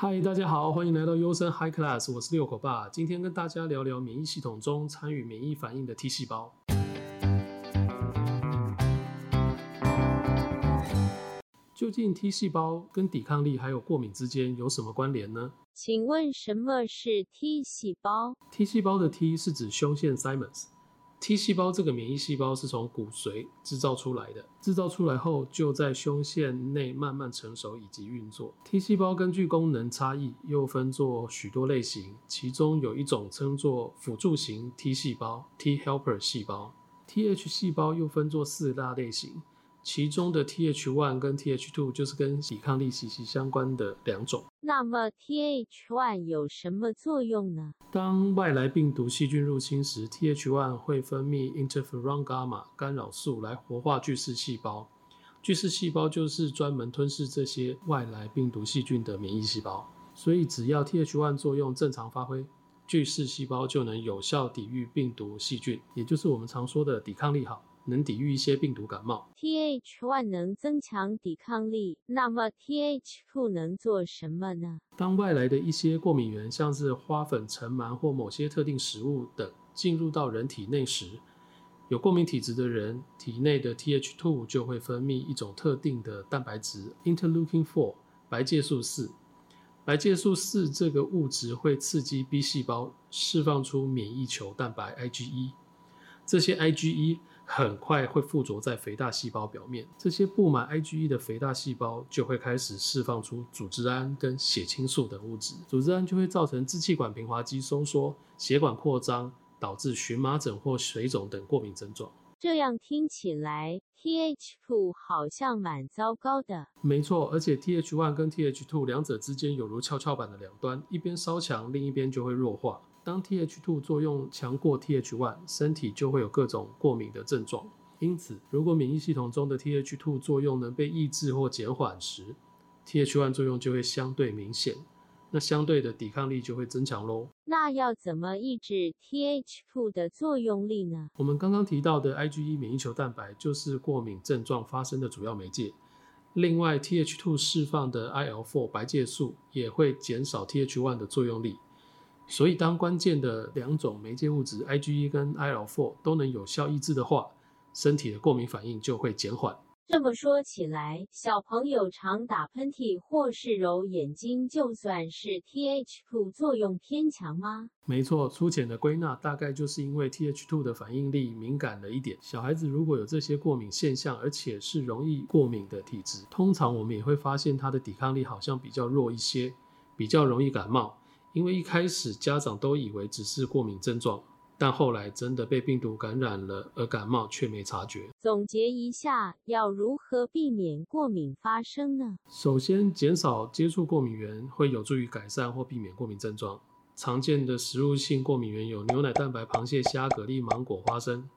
嗨，大家好，欢迎来到优生 High Class，我是六口爸。今天跟大家聊聊免疫系统中参与免疫反应的 T 细胞。究竟 T 细胞跟抵抗力还有过敏之间有什么关联呢？请问什么是 T 细胞？T 细胞的 T 是指胸腺 thymus。T 细胞这个免疫细胞是从骨髓制造出来的，制造出来后就在胸腺内慢慢成熟以及运作。T 细胞根据功能差异又分作许多类型，其中有一种称作辅助型 T 细胞 （T helper 细胞）。Th 细胞又分作四大类型。其中的 Th1 跟 Th2 就是跟抵抗力息息相关的两种。那么 Th1 有什么作用呢？当外来病毒细菌入侵时，Th1 会分泌 interferon gamma 干扰素来活化巨噬细胞。巨噬细胞就是专门吞噬这些外来病毒细菌的免疫细胞。所以只要 Th1 作用正常发挥，巨噬细胞就能有效抵御病毒细菌，也就是我们常说的抵抗力好。能抵御一些病毒感冒。Th1 能增强抵抗力，那么 Th2 能做什么呢？当外来的一些过敏原，像是花粉、尘螨或某些特定食物等进入到人体内时，有过敏体质的人体内的 Th2 就会分泌一种特定的蛋白质 interleukin-4 白介素四。白介素四这个物质会刺激 B 细胞释放出免疫球蛋白 IgE。这些 IgE 很快会附着在肥大细胞表面，这些布满 IgE 的肥大细胞就会开始释放出组织胺跟血清素等物质，组织胺就会造成支气管平滑肌收缩、血管扩张，导致荨麻疹或水肿等过敏症状。这样听起来，Th2 好像蛮糟糕的。没错，而且 Th1 跟 Th2 两者之间有如跷跷板的两端，一边稍强，另一边就会弱化。当 Th2 作用强过 Th1，身体就会有各种过敏的症状。因此，如果免疫系统中的 Th2 作用能被抑制或减缓时，Th1 作用就会相对明显，那相对的抵抗力就会增强喽。那要怎么抑制 Th2 的作用力呢？我们刚刚提到的 IgE 免疫球蛋白就是过敏症状发生的主要媒介。另外，Th2 释放的 IL4 白介素也会减少 Th1 的作用力。所以，当关键的两种媒介物质 IgE 跟 IL4 都能有效抑制的话，身体的过敏反应就会减缓。这么说起来，小朋友常打喷嚏或是揉眼睛，就算是 Th2 作用偏强吗？没错，粗浅的归纳，大概就是因为 Th2 的反应力敏感了一点。小孩子如果有这些过敏现象，而且是容易过敏的体质，通常我们也会发现他的抵抗力好像比较弱一些，比较容易感冒。因为一开始家长都以为只是过敏症状，但后来真的被病毒感染了而感冒却没察觉。总结一下，要如何避免过敏发生呢？首先，减少接触过敏源会有助于改善或避免过敏症状。常见的食物性过敏源有牛奶、蛋白、螃蟹、虾、蛤蜊、芒果、花生。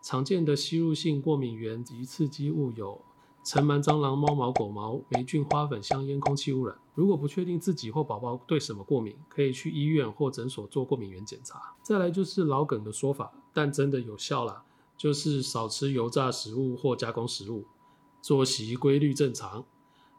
常见的吸入性过敏源及刺激物有。尘螨、蟑螂、猫毛、狗毛、霉菌、花粉、香烟、空气污染。如果不确定自己或宝宝对什么过敏，可以去医院或诊所做过敏原检查。再来就是老梗的说法，但真的有效啦，就是少吃油炸食物或加工食物，作息规律正常，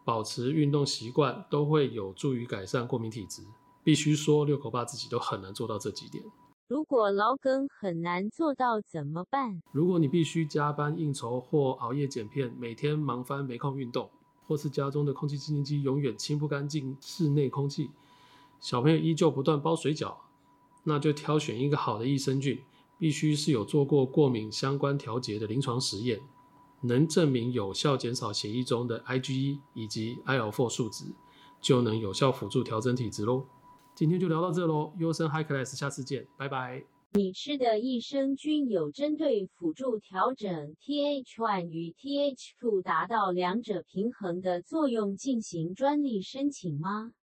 保持运动习惯，都会有助于改善过敏体质。必须说，六口爸自己都很难做到这几点。如果老梗很难做到怎么办？如果你必须加班应酬或熬夜剪片，每天忙翻没空运动，或是家中的空气清新机永远清不干净室内空气，小朋友依旧不断包水饺，那就挑选一个好的益生菌，必须是有做过过敏相关调节的临床实验，能证明有效减少血液中的 IgE 以及 IL4 数值，就能有效辅助调整体质喽。今天就聊到这喽，优生 High Class，下次见，拜拜。你吃的益生菌有针对辅助调整 Th1 与 Th2 达到两者平衡的作用进行专利申请吗？